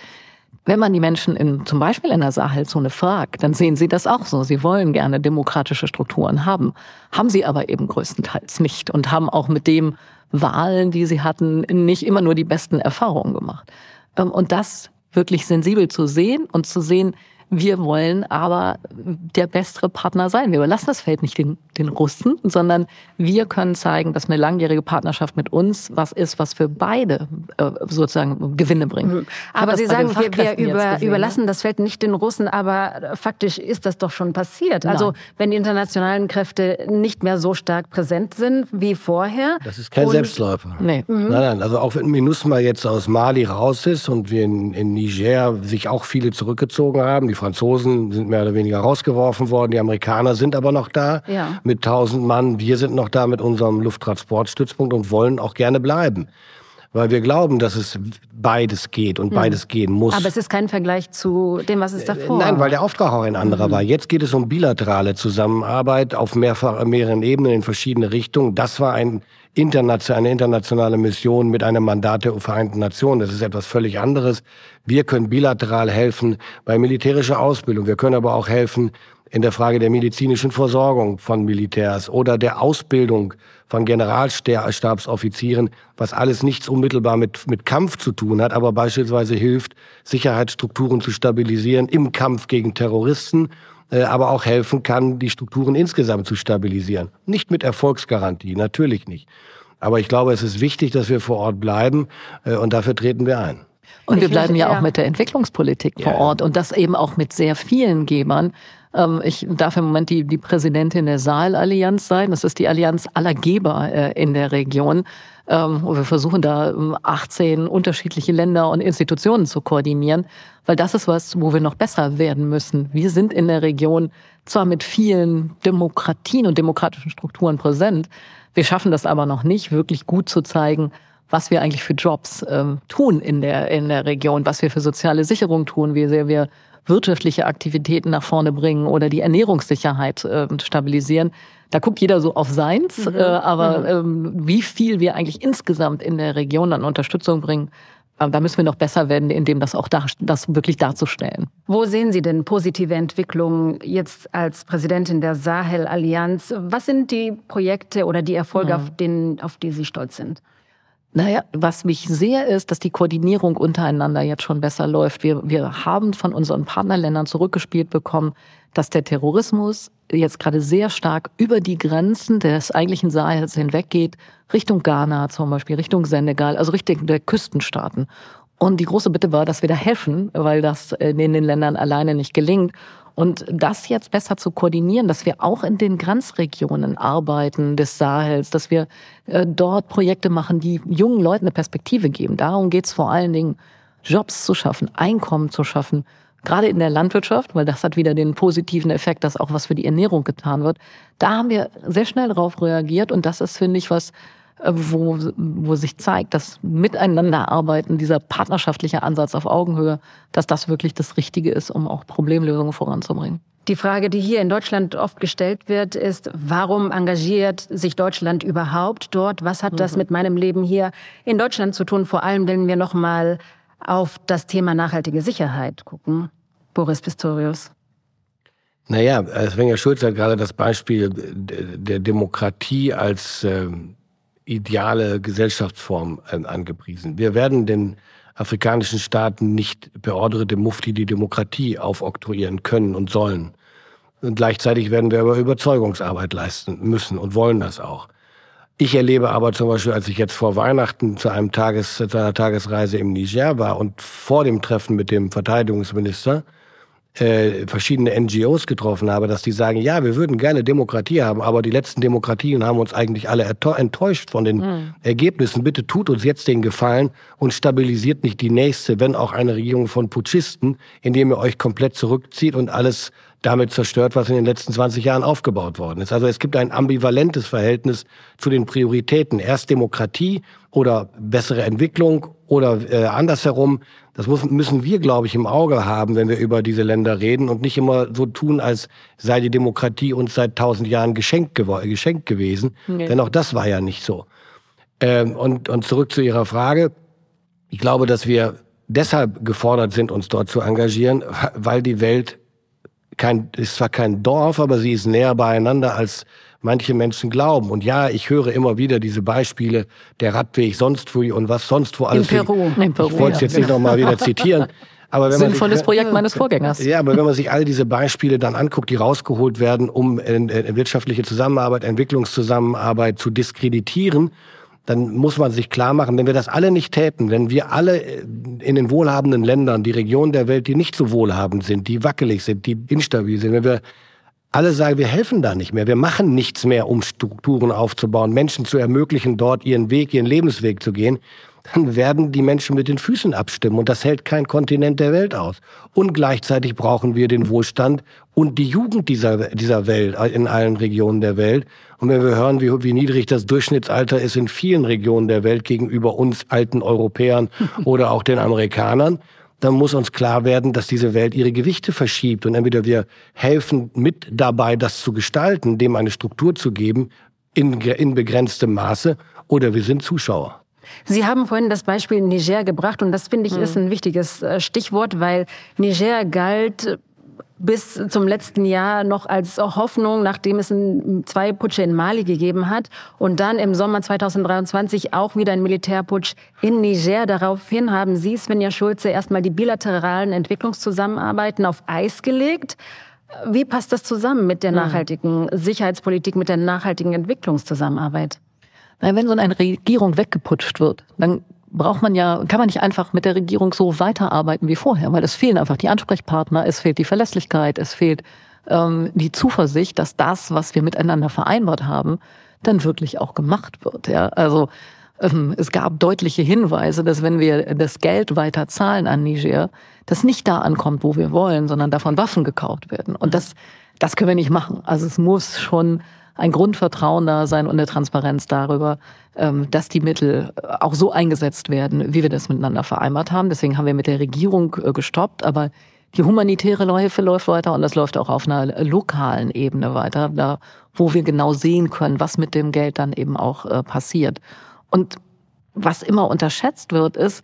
Wenn man die Menschen in, zum Beispiel in der Sahelzone fragt, dann sehen sie das auch so. Sie wollen gerne demokratische Strukturen haben, haben sie aber eben größtenteils nicht und haben auch mit dem Wahlen, die sie hatten, nicht immer nur die besten Erfahrungen gemacht. Ähm, und das wirklich sensibel zu sehen und zu sehen, wir wollen aber der bessere Partner sein. Wir überlassen das Feld nicht den, den Russen, sondern wir können zeigen, dass eine langjährige Partnerschaft mit uns was ist, was für beide äh, sozusagen Gewinne bringt. Mhm. Aber Sie sagen, wir, wir über, gesehen, überlassen ne? das Feld nicht den Russen, aber faktisch ist das doch schon passiert. Also Nein. wenn die internationalen Kräfte nicht mehr so stark präsent sind wie vorher. Das ist kein Selbstläufer. Nee. Mhm. Nein, nein. Also auch wenn MINUSMA jetzt aus Mali raus ist und wir in, in Niger sich auch viele zurückgezogen haben, die Franzosen sind mehr oder weniger rausgeworfen worden, die Amerikaner sind aber noch da ja. mit 1000 Mann. Wir sind noch da mit unserem Lufttransportstützpunkt und wollen auch gerne bleiben. Weil wir glauben, dass es beides geht und hm. beides gehen muss. Aber es ist kein Vergleich zu dem, was es davor Nein, weil der Auftrag auch ein anderer mhm. war. Jetzt geht es um bilaterale Zusammenarbeit auf mehrfach, mehreren Ebenen in verschiedene Richtungen. Das war ein eine internationale Mission mit einem Mandat der Vereinten Nationen. Das ist etwas völlig anderes. Wir können bilateral helfen bei militärischer Ausbildung. Wir können aber auch helfen in der Frage der medizinischen Versorgung von Militärs oder der Ausbildung von Generalstabsoffizieren, was alles nichts unmittelbar mit, mit Kampf zu tun hat, aber beispielsweise hilft, Sicherheitsstrukturen zu stabilisieren im Kampf gegen Terroristen aber auch helfen kann, die Strukturen insgesamt zu stabilisieren. Nicht mit Erfolgsgarantie, natürlich nicht. Aber ich glaube, es ist wichtig, dass wir vor Ort bleiben äh, und dafür treten wir ein. Und wir bleiben ja auch mit der Entwicklungspolitik vor Ort und das eben auch mit sehr vielen Gebern. Ähm, ich darf im Moment die, die Präsidentin der Saalallianz sein. Das ist die Allianz aller Geber äh, in der Region. Ähm, wir versuchen da 18 ähm, unterschiedliche Länder und Institutionen zu koordinieren, weil das ist was, wo wir noch besser werden müssen. Wir sind in der Region zwar mit vielen Demokratien und demokratischen Strukturen präsent, wir schaffen das aber noch nicht, wirklich gut zu zeigen, was wir eigentlich für Jobs ähm, tun in der, in der Region, was wir für soziale Sicherung tun, wie sehr wir wirtschaftliche Aktivitäten nach vorne bringen oder die Ernährungssicherheit äh, stabilisieren. Da guckt jeder so auf seins, mhm. äh, aber mhm. ähm, wie viel wir eigentlich insgesamt in der Region an Unterstützung bringen, äh, da müssen wir noch besser werden, indem das auch da, das wirklich darzustellen. Wo sehen Sie denn positive Entwicklungen jetzt als Präsidentin der Sahel-Allianz? Was sind die Projekte oder die Erfolge, mhm. auf, denen, auf die Sie stolz sind? Naja, was mich sehr ist, dass die Koordinierung untereinander jetzt schon besser läuft. Wir, wir haben von unseren Partnerländern zurückgespielt bekommen, dass der Terrorismus jetzt gerade sehr stark über die Grenzen des eigentlichen Sahels hinweggeht, Richtung Ghana zum Beispiel, Richtung Senegal, also Richtung der Küstenstaaten. Und die große Bitte war, dass wir da helfen, weil das in den Ländern alleine nicht gelingt. Und das jetzt besser zu koordinieren, dass wir auch in den Grenzregionen arbeiten des Sahels, dass wir äh, dort Projekte machen, die jungen Leuten eine Perspektive geben. Darum geht's vor allen Dingen, Jobs zu schaffen, Einkommen zu schaffen, gerade in der Landwirtschaft, weil das hat wieder den positiven Effekt, dass auch was für die Ernährung getan wird. Da haben wir sehr schnell darauf reagiert und das ist, finde ich, was, wo, wo sich zeigt, dass Miteinanderarbeiten, dieser partnerschaftliche Ansatz auf Augenhöhe, dass das wirklich das Richtige ist, um auch Problemlösungen voranzubringen. Die Frage, die hier in Deutschland oft gestellt wird, ist, warum engagiert sich Deutschland überhaupt dort? Was hat das mhm. mit meinem Leben hier in Deutschland zu tun? Vor allem, wenn wir noch mal auf das Thema nachhaltige Sicherheit gucken. Boris Pistorius. Naja, Svenja Schulz hat gerade das Beispiel der Demokratie als äh, ideale Gesellschaftsform äh, angepriesen. Wir werden den afrikanischen Staaten nicht per Ordre dem Mufti die Demokratie aufoktroyieren können und sollen. Und gleichzeitig werden wir aber Überzeugungsarbeit leisten müssen und wollen das auch. Ich erlebe aber zum Beispiel, als ich jetzt vor Weihnachten zu einem Tages, zu einer Tagesreise im Niger war und vor dem Treffen mit dem Verteidigungsminister äh, verschiedene NGOs getroffen habe, dass die sagen, ja, wir würden gerne Demokratie haben, aber die letzten Demokratien haben uns eigentlich alle enttäuscht von den mhm. Ergebnissen. Bitte tut uns jetzt den Gefallen und stabilisiert nicht die nächste, wenn auch eine Regierung von Putschisten, indem ihr euch komplett zurückzieht und alles damit zerstört, was in den letzten 20 Jahren aufgebaut worden ist. Also es gibt ein ambivalentes Verhältnis zu den Prioritäten. Erst Demokratie oder bessere Entwicklung oder äh, andersherum. Das muss, müssen wir, glaube ich, im Auge haben, wenn wir über diese Länder reden und nicht immer so tun, als sei die Demokratie uns seit tausend Jahren geschenkt, geschenkt gewesen. Nee. Denn auch das war ja nicht so. Ähm, und, und zurück zu Ihrer Frage. Ich glaube, dass wir deshalb gefordert sind, uns dort zu engagieren, weil die Welt kein, ist zwar kein Dorf, aber sie ist näher beieinander, als manche Menschen glauben. Und ja, ich höre immer wieder diese Beispiele, der Radweg sonst wo und was sonst wo alles. In Peru. In Peru ich wollte es jetzt nicht nochmal wieder zitieren. Aber wenn Sinnvolles sich, Projekt meines Vorgängers. Ja, aber wenn man sich all diese Beispiele dann anguckt, die rausgeholt werden, um wirtschaftliche Zusammenarbeit, Entwicklungszusammenarbeit zu diskreditieren dann muss man sich klar machen, wenn wir das alle nicht täten, wenn wir alle in den wohlhabenden Ländern, die Regionen der Welt, die nicht so wohlhabend sind, die wackelig sind, die instabil sind, wenn wir alle sagen, wir helfen da nicht mehr, wir machen nichts mehr, um Strukturen aufzubauen, Menschen zu ermöglichen, dort ihren Weg, ihren Lebensweg zu gehen, dann werden die Menschen mit den Füßen abstimmen. Und das hält kein Kontinent der Welt aus. Und gleichzeitig brauchen wir den Wohlstand und die Jugend dieser, dieser Welt in allen Regionen der Welt. Und wenn wir hören, wie, wie niedrig das Durchschnittsalter ist in vielen Regionen der Welt gegenüber uns alten Europäern oder auch den Amerikanern, dann muss uns klar werden, dass diese Welt ihre Gewichte verschiebt. Und entweder wir helfen mit dabei, das zu gestalten, dem eine Struktur zu geben, in, in begrenztem Maße, oder wir sind Zuschauer. Sie haben vorhin das Beispiel Niger gebracht und das finde ich ist hm. ein wichtiges äh, Stichwort, weil Niger galt bis zum letzten Jahr noch als Hoffnung, nachdem es zwei Putsche in Mali gegeben hat und dann im Sommer 2023 auch wieder ein Militärputsch in Niger. Daraufhin haben Sie, Svenja Schulze, erstmal die bilateralen Entwicklungszusammenarbeiten auf Eis gelegt. Wie passt das zusammen mit der nachhaltigen Sicherheitspolitik, mit der nachhaltigen Entwicklungszusammenarbeit? wenn so eine Regierung weggeputscht wird, dann braucht man ja, kann man nicht einfach mit der Regierung so weiterarbeiten wie vorher, weil es fehlen einfach die Ansprechpartner, es fehlt die Verlässlichkeit, es fehlt ähm, die Zuversicht, dass das, was wir miteinander vereinbart haben, dann wirklich auch gemacht wird. Ja? Also ähm, es gab deutliche Hinweise, dass wenn wir das Geld weiter zahlen an Niger, das nicht da ankommt, wo wir wollen, sondern davon Waffen gekauft werden. Und das, das können wir nicht machen. Also es muss schon ein Grundvertrauen da sein und eine Transparenz darüber, ähm, dass die Mittel auch so eingesetzt werden, wie wir das miteinander vereinbart haben. Deswegen haben wir mit der Regierung äh, gestoppt, aber die humanitäre Hilfe läuft weiter und das läuft auch auf einer lokalen Ebene weiter, da wo wir genau sehen können, was mit dem Geld dann eben auch äh, passiert. Und was immer unterschätzt wird, ist,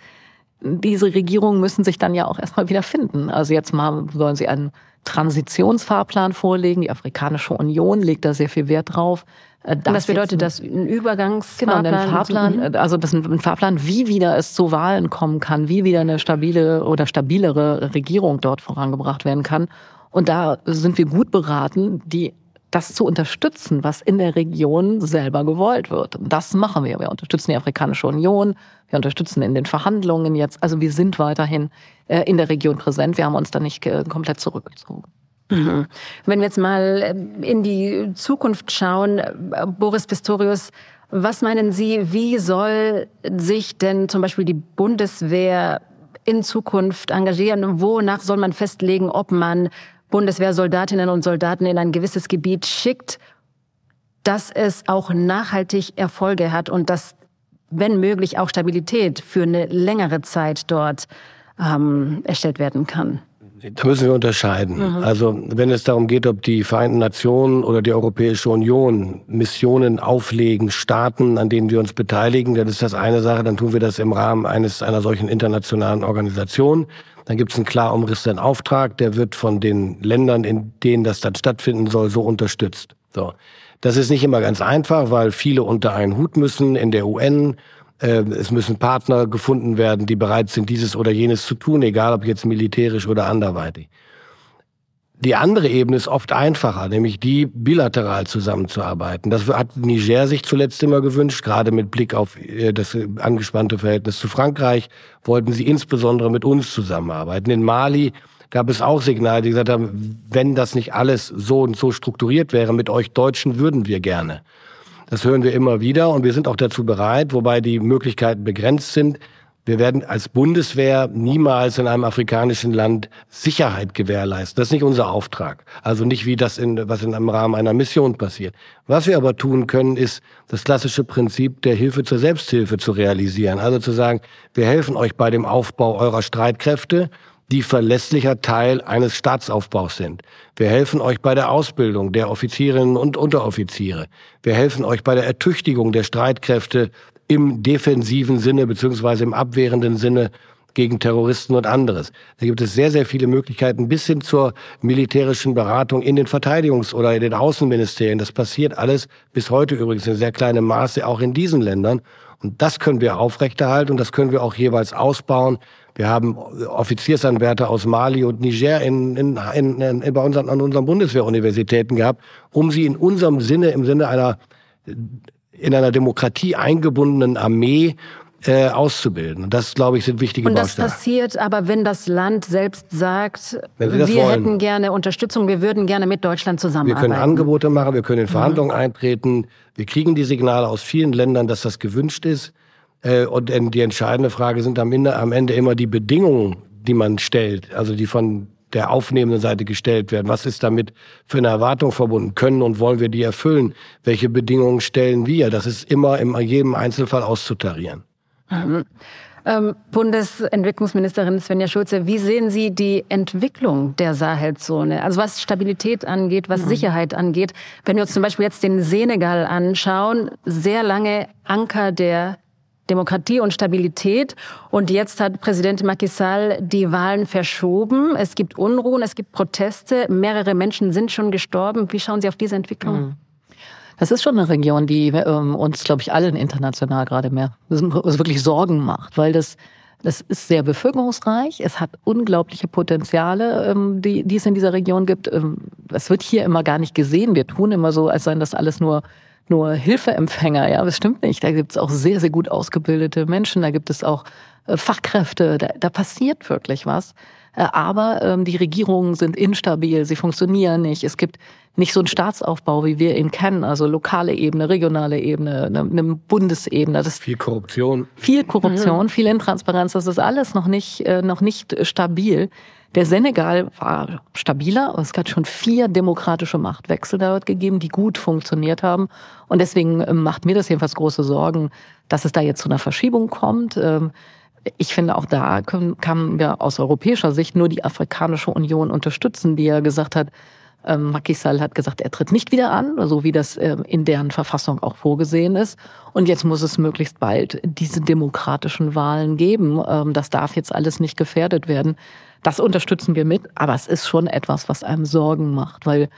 diese Regierungen müssen sich dann ja auch erstmal wieder finden. Also jetzt mal sollen sie einen Transitionsfahrplan vorlegen. Die Afrikanische Union legt da sehr viel Wert drauf. Äh, das, das bedeutet, dass ein Übergangsfahrplan, genau, ein Fahrplan, mhm. also das ein Fahrplan, wie wieder es zu Wahlen kommen kann, wie wieder eine stabile oder stabilere Regierung dort vorangebracht werden kann. Und da sind wir gut beraten, die das zu unterstützen, was in der Region selber gewollt wird. Und das machen wir. Wir unterstützen die Afrikanische Union, wir unterstützen in den Verhandlungen jetzt. Also wir sind weiterhin äh, in der Region präsent. Wir haben uns da nicht äh, komplett zurückgezogen. Mhm. Wenn wir jetzt mal äh, in die Zukunft schauen, Boris Pistorius, was meinen Sie, wie soll sich denn zum Beispiel die Bundeswehr in Zukunft engagieren? Wonach soll man festlegen, ob man Bundeswehrsoldatinnen und Soldaten in ein gewisses Gebiet schickt, dass es auch nachhaltig Erfolge hat und dass, wenn möglich, auch Stabilität für eine längere Zeit dort ähm, erstellt werden kann? Da müssen wir unterscheiden. Mhm. Also wenn es darum geht, ob die Vereinten Nationen oder die Europäische Union Missionen auflegen, Staaten, an denen wir uns beteiligen, dann ist das eine Sache, dann tun wir das im Rahmen eines einer solchen internationalen Organisation. Dann gibt es einen klar umrissenen Auftrag, der wird von den Ländern, in denen das dann stattfinden soll, so unterstützt. So. Das ist nicht immer ganz einfach, weil viele unter einen Hut müssen in der UN ähm, es müssen Partner gefunden werden, die bereit sind, dieses oder jenes zu tun, egal ob jetzt militärisch oder anderweitig. Die andere Ebene ist oft einfacher, nämlich die bilateral zusammenzuarbeiten. Das hat Niger sich zuletzt immer gewünscht, gerade mit Blick auf äh, das angespannte Verhältnis zu Frankreich, wollten sie insbesondere mit uns zusammenarbeiten. In Mali gab es auch Signale, die gesagt haben, wenn das nicht alles so und so strukturiert wäre, mit euch Deutschen würden wir gerne. Das hören wir immer wieder und wir sind auch dazu bereit, wobei die Möglichkeiten begrenzt sind. Wir werden als Bundeswehr niemals in einem afrikanischen Land Sicherheit gewährleisten. Das ist nicht unser Auftrag. Also nicht wie das in, was in einem Rahmen einer Mission passiert. Was wir aber tun können, ist das klassische Prinzip der Hilfe zur Selbsthilfe zu realisieren. Also zu sagen, wir helfen euch bei dem Aufbau eurer Streitkräfte die verlässlicher Teil eines Staatsaufbaus sind. Wir helfen euch bei der Ausbildung der Offizierinnen und Unteroffiziere. Wir helfen euch bei der Ertüchtigung der Streitkräfte im defensiven Sinne beziehungsweise im abwehrenden Sinne gegen Terroristen und anderes. Da gibt es sehr, sehr viele Möglichkeiten bis hin zur militärischen Beratung in den Verteidigungs- oder in den Außenministerien. Das passiert alles bis heute übrigens in sehr kleinem Maße auch in diesen Ländern. Und das können wir aufrechterhalten und das können wir auch jeweils ausbauen. Wir haben Offiziersanwärter aus Mali und Niger in, in, in, in, bei unseren, an unseren Bundeswehruniversitäten gehabt, um sie in unserem Sinne, im Sinne einer in einer Demokratie eingebundenen Armee äh, auszubilden. Und das, glaube ich, sind wichtige Und das Bausteine. passiert aber, wenn das Land selbst sagt, wir wollen. hätten gerne Unterstützung, wir würden gerne mit Deutschland zusammenarbeiten. Wir können Angebote machen, wir können in Verhandlungen mhm. eintreten. Wir kriegen die Signale aus vielen Ländern, dass das gewünscht ist. Äh, und die entscheidende Frage sind am Ende, am Ende immer die Bedingungen, die man stellt, also die von der aufnehmenden Seite gestellt werden. Was ist damit für eine Erwartung verbunden? Können und wollen wir die erfüllen? Welche Bedingungen stellen wir? Das ist immer in jedem Einzelfall auszutarieren. Mhm. Ähm, Bundesentwicklungsministerin Svenja Schulze, wie sehen Sie die Entwicklung der Sahelzone? Also was Stabilität angeht, was mhm. Sicherheit angeht. Wenn wir uns zum Beispiel jetzt den Senegal anschauen, sehr lange Anker der Demokratie und Stabilität. Und jetzt hat Präsident Macky Sall die Wahlen verschoben. Es gibt Unruhen, es gibt Proteste. Mehrere Menschen sind schon gestorben. Wie schauen Sie auf diese Entwicklung? Mhm. Das ist schon eine Region, die ähm, uns, glaube ich, allen international gerade mehr wirklich Sorgen macht, weil das das ist sehr bevölkerungsreich. Es hat unglaubliche Potenziale, ähm, die, die es in dieser Region gibt. Ähm, das wird hier immer gar nicht gesehen. Wir tun immer so, als seien das alles nur nur Hilfeempfänger. Ja, das stimmt nicht. Da gibt es auch sehr, sehr gut ausgebildete Menschen. Da gibt es auch äh, Fachkräfte. Da, da passiert wirklich was. Äh, aber ähm, die Regierungen sind instabil. Sie funktionieren nicht. Es gibt nicht so einen Staatsaufbau, wie wir ihn kennen. Also lokale Ebene, regionale Ebene, eine, eine Bundesebene. Das viel Korruption. Viel Korruption, mhm. viel Intransparenz. Das ist alles noch nicht, äh, noch nicht stabil. Der Senegal war stabiler. Es hat schon vier demokratische Machtwechsel dort gegeben, die gut funktioniert haben. Und deswegen ähm, macht mir das jedenfalls große Sorgen, dass es da jetzt zu einer Verschiebung kommt. Ähm, ich finde, auch da können, kann wir aus europäischer Sicht nur die Afrikanische Union unterstützen, die ja gesagt hat, ähm, Macky Sall hat gesagt, er tritt nicht wieder an, so wie das in deren Verfassung auch vorgesehen ist. Und jetzt muss es möglichst bald diese demokratischen Wahlen geben. das darf jetzt alles nicht gefährdet werden. Das unterstützen wir mit, aber es ist schon etwas, was einem Sorgen macht, weil ähm,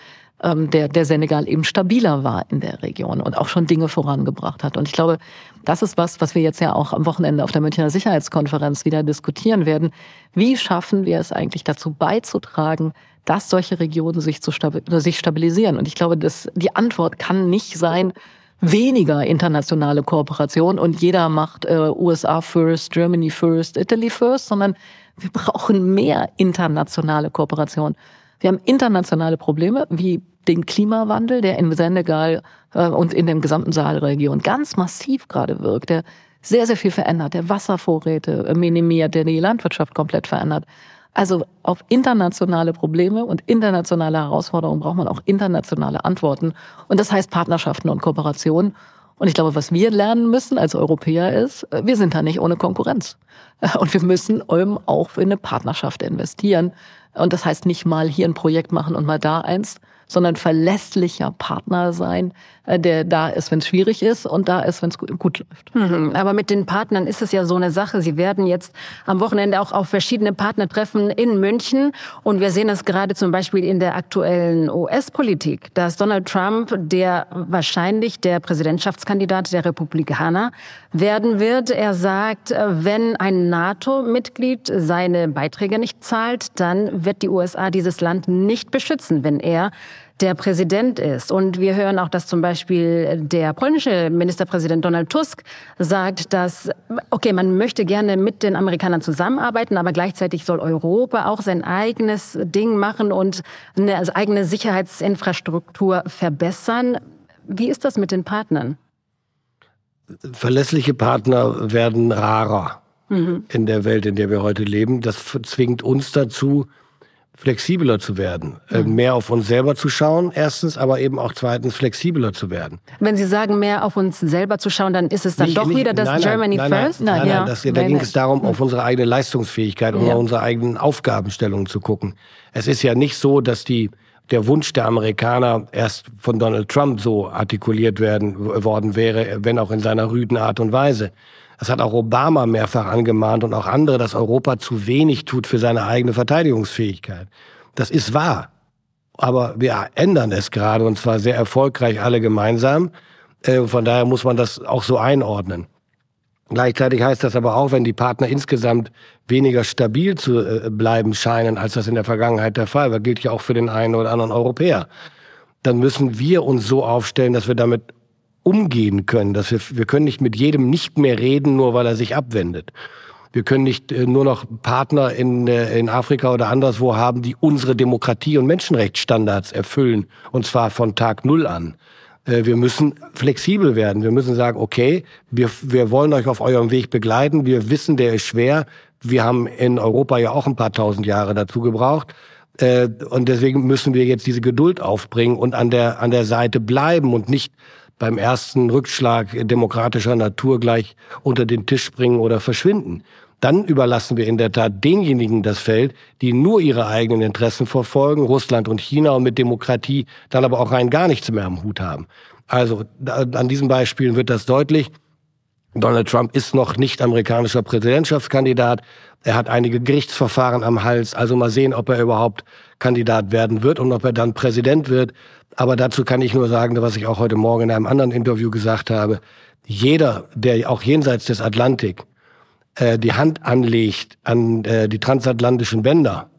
der, der Senegal eben stabiler war in der Region und auch schon Dinge vorangebracht hat. Und ich glaube, das ist was, was wir jetzt ja auch am Wochenende auf der Münchner Sicherheitskonferenz wieder diskutieren werden. Wie schaffen wir es eigentlich dazu beizutragen, dass solche Regionen sich, zu stabil sich stabilisieren? Und ich glaube, dass die Antwort kann nicht sein, weniger internationale Kooperation und jeder macht äh, USA first, Germany first, Italy first, sondern wir brauchen mehr internationale Kooperation. Wir haben internationale Probleme wie den Klimawandel, der in Senegal äh, und in der gesamten Sahelregion ganz massiv gerade wirkt, der sehr, sehr viel verändert, der Wasservorräte minimiert, der die Landwirtschaft komplett verändert. Also auf internationale Probleme und internationale Herausforderungen braucht man auch internationale Antworten. Und das heißt Partnerschaften und Kooperationen. Und ich glaube, was wir lernen müssen als Europäer ist, wir sind da nicht ohne Konkurrenz. Und wir müssen eben auch in eine Partnerschaft investieren. Und das heißt nicht mal hier ein Projekt machen und mal da eins, sondern verlässlicher Partner sein, äh, der da ist, wenn es schwierig ist und da ist, wenn es gut läuft. Mhm. Aber mit den Partnern ist es ja so eine Sache. Sie werden jetzt am Wochenende auch auf verschiedene Partner treffen in München. Und wir sehen es gerade zum Beispiel in der aktuellen US-Politik, dass Donald Trump, der wahrscheinlich der Präsidentschaftskandidat der Republikaner werden wird, er sagt, äh, wenn ein NATO-Mitglied seine Beiträge nicht zahlt, dann wird die USA dieses Land nicht beschützen, wenn er der Präsident ist. Und wir hören auch, dass zum Beispiel der polnische Ministerpräsident Donald Tusk sagt, dass, okay, man möchte gerne mit den Amerikanern zusammenarbeiten, aber gleichzeitig soll Europa auch sein eigenes Ding machen und eine eigene Sicherheitsinfrastruktur verbessern. Wie ist das mit den Partnern? Verlässliche Partner werden rarer mhm. in der Welt, in der wir heute leben. Das zwingt uns dazu, flexibler zu werden, mhm. mehr auf uns selber zu schauen, erstens, aber eben auch zweitens flexibler zu werden. Wenn Sie sagen, mehr auf uns selber zu schauen, dann ist es dann nicht, doch nicht, wieder das nein, Germany nein, First? Nein, nein, nein, das, da ging es darum, auf unsere eigene Leistungsfähigkeit und ja. unsere eigenen Aufgabenstellungen zu gucken. Es ist ja nicht so, dass die der Wunsch der Amerikaner erst von Donald Trump so artikuliert werden worden wäre, wenn auch in seiner rüden Art und Weise. Das hat auch Obama mehrfach angemahnt und auch andere, dass Europa zu wenig tut für seine eigene Verteidigungsfähigkeit. Das ist wahr. Aber wir ändern es gerade und zwar sehr erfolgreich alle gemeinsam. Äh, von daher muss man das auch so einordnen. Gleichzeitig heißt das aber auch, wenn die Partner insgesamt weniger stabil zu äh, bleiben scheinen, als das in der Vergangenheit der Fall war, gilt ja auch für den einen oder anderen Europäer, dann müssen wir uns so aufstellen, dass wir damit umgehen können. Dass wir, wir können nicht mit jedem nicht mehr reden, nur weil er sich abwendet. Wir können nicht äh, nur noch Partner in, äh, in Afrika oder anderswo haben, die unsere Demokratie- und Menschenrechtsstandards erfüllen, und zwar von Tag Null an. Äh, wir müssen flexibel werden. Wir müssen sagen, okay, wir, wir wollen euch auf eurem Weg begleiten. Wir wissen, der ist schwer. Wir haben in Europa ja auch ein paar tausend Jahre dazu gebraucht. Und deswegen müssen wir jetzt diese Geduld aufbringen und an der, an der Seite bleiben und nicht beim ersten Rückschlag demokratischer Natur gleich unter den Tisch springen oder verschwinden. Dann überlassen wir in der Tat denjenigen das Feld, die nur ihre eigenen Interessen verfolgen, Russland und China und mit Demokratie dann aber auch rein gar nichts mehr am Hut haben. Also an diesen Beispielen wird das deutlich. Donald Trump ist noch nicht amerikanischer Präsidentschaftskandidat. Er hat einige Gerichtsverfahren am Hals. Also mal sehen, ob er überhaupt Kandidat werden wird und ob er dann Präsident wird. Aber dazu kann ich nur sagen, was ich auch heute Morgen in einem anderen Interview gesagt habe. Jeder, der auch jenseits des Atlantik äh, die Hand anlegt an äh, die transatlantischen Bänder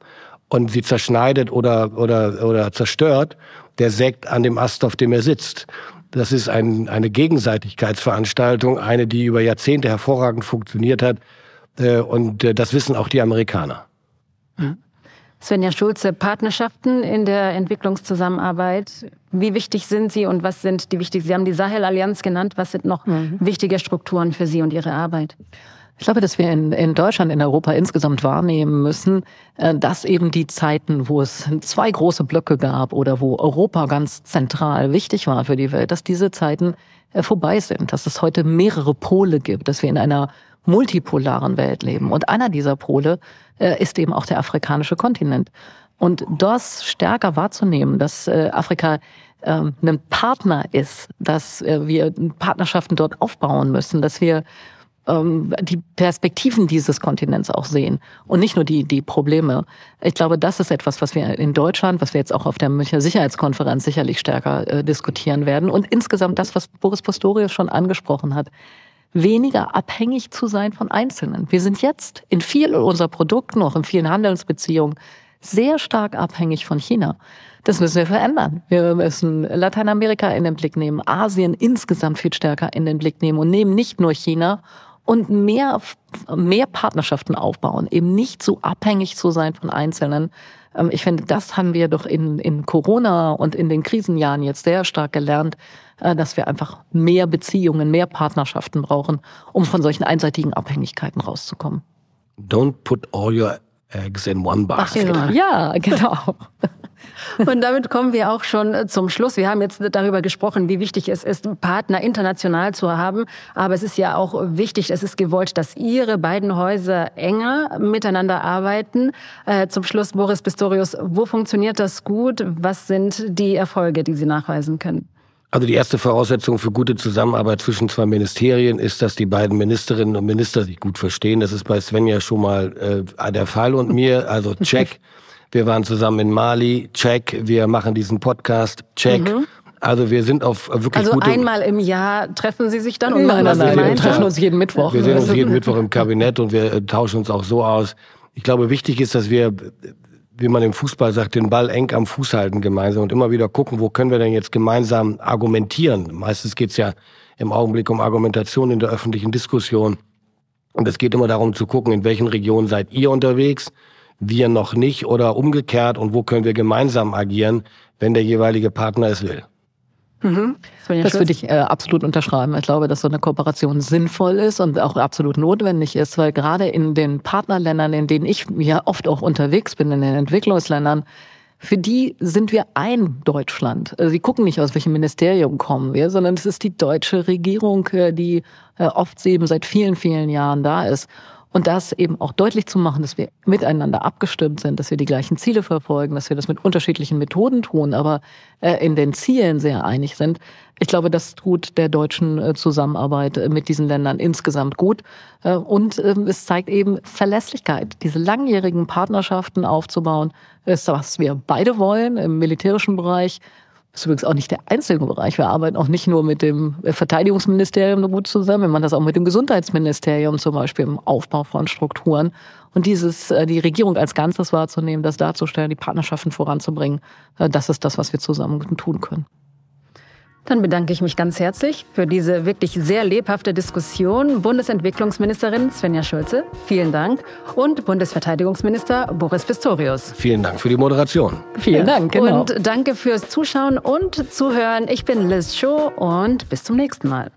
und sie zerschneidet oder, oder, oder zerstört, der sägt an dem Ast, auf dem er sitzt. Das ist ein, eine Gegenseitigkeitsveranstaltung, eine, die über Jahrzehnte hervorragend funktioniert hat. Äh, und äh, das wissen auch die Amerikaner. Mhm. Svenja Schulze, Partnerschaften in der Entwicklungszusammenarbeit. Wie wichtig sind sie und was sind die wichtigsten? Sie haben die Sahel-Allianz genannt. Was sind noch mhm. wichtige Strukturen für Sie und Ihre Arbeit? Ich glaube, dass wir in, in Deutschland, in Europa insgesamt wahrnehmen müssen, äh, dass eben die Zeiten, wo es zwei große Blöcke gab oder wo Europa ganz zentral wichtig war für die Welt, dass diese Zeiten äh, vorbei sind, dass es heute mehrere Pole gibt, dass wir in einer multipolaren Welt leben. Und einer dieser Pole ist eben auch der afrikanische Kontinent. Und das stärker wahrzunehmen, dass äh, Afrika ähm, ein Partner ist, dass äh, wir Partnerschaften dort aufbauen müssen, dass wir ähm, die Perspektiven dieses Kontinents auch sehen und nicht nur die, die Probleme. Ich glaube, das ist etwas, was wir in Deutschland, was wir jetzt auch auf der Münchner Sicherheitskonferenz sicherlich stärker äh, diskutieren werden. Und insgesamt das, was Boris Postorius schon angesprochen hat weniger abhängig zu sein von Einzelnen. Wir sind jetzt in vielen unserer Produkten, auch in vielen Handelsbeziehungen, sehr stark abhängig von China. Das müssen wir verändern. Wir müssen Lateinamerika in den Blick nehmen, Asien insgesamt viel stärker in den Blick nehmen und nehmen nicht nur China und mehr, mehr Partnerschaften aufbauen, eben nicht so abhängig zu sein von Einzelnen, Ähm, ich finde, das haben wir doch in, in Corona und in den Krisenjahren jetzt sehr stark gelernt, dass wir einfach mehr Beziehungen, mehr Partnerschaften brauchen, um von solchen einseitigen Abhängigkeiten rauszukommen. Don't put all your eggs in one basket. Ach, genau. Ja, genau. Und damit kommen wir auch schon äh, zum Schluss. Wir haben jetzt darüber gesprochen, wie wichtig es ist, Partner international zu haben. Aber es ist ja auch wichtig, es ist gewollt, dass Ihre beiden Häuser enger miteinander arbeiten. Äh, zum Schluss, Boris Pistorius, wo funktioniert das gut? Was sind die Erfolge, die Sie nachweisen können? Also die erste Voraussetzung für gute Zusammenarbeit zwischen zwei Ministerien ist, dass die beiden Ministerinnen und Minister sich gut verstehen. Das ist bei Svenja schon mal äh, der Fall und mir. Also check. Wir waren zusammen in Mali, check. Wir machen diesen Podcast, check. Mhm. Also wir sind auf wirklich also gute... Also einmal im Jahr treffen Sie sich dann und machen nein, nein, Wir treffen uns jeden Mittwoch. Wir sehen uns jeden Mittwoch im Kabinett und wir äh, tauschen uns auch so aus. Ich glaube, wichtig ist, dass wir, wie man im Fußball sagt, den Ball eng am Fuß halten gemeinsam und immer wieder gucken, wo können wir denn jetzt gemeinsam argumentieren. Meistens geht's ja im Augenblick um Argumentation in der öffentlichen Diskussion. Und es geht immer darum zu gucken, in welchen Regionen seid ihr unterwegs, wir noch nicht oder umgekehrt und wo können wir gemeinsam agieren, wenn der jeweilige Partner es will. Mhm. Das würde ich äh, absolut unterschreiben. Ich glaube, dass so eine Kooperation sinnvoll ist und auch absolut notwendig ist, weil gerade in den Partnerländern, in denen ich ja oft auch unterwegs bin, in den Entwicklungsländern, für die sind wir ein Deutschland. Also sie gucken nicht, aus welchem Ministerium kommen wir, sondern es ist die deutsche Regierung, äh, die äh, oft eben seit vielen, vielen Jahren da ist. Und das eben auch deutlich zu machen, dass wir miteinander abgestimmt sind, dass wir die gleichen Ziele verfolgen, dass wir das mit unterschiedlichen Methoden tun, aber äh, in den Zielen sehr einig sind. Ich glaube, das tut der deutschen äh, Zusammenarbeit äh, mit diesen Ländern insgesamt gut. Und ähm, es zeigt eben Verlässlichkeit. Diese langjährigen Partnerschaften aufzubauen, ist, was wir beide wollen im militärischen Bereich, ist übrigens auch nicht der einzige Bereich. Wir arbeiten auch nicht nur mit dem Verteidigungsministerium gut zusammen, wir machen das auch mit dem Gesundheitsministerium zum Beispiel im Aufbau von Strukturen. Und dieses, äh, die Regierung als Ganzes wahrzunehmen, das darzustellen, die Partnerschaften voranzubringen, äh, das ist das, was wir zusammen tun können. Dann bedanke ich mich ganz herzlich für diese wirklich sehr lebhafte Diskussion. Bundesentwicklungsministerin Svenja Schulze, vielen Dank. Und Bundesverteidigungsminister Boris Pistorius. Vielen Dank für die Moderation. Vielen ja. Dank. Genau. Und danke fürs Zuschauen und Zuhören. Ich bin Liz Show und bis zum nächsten Mal.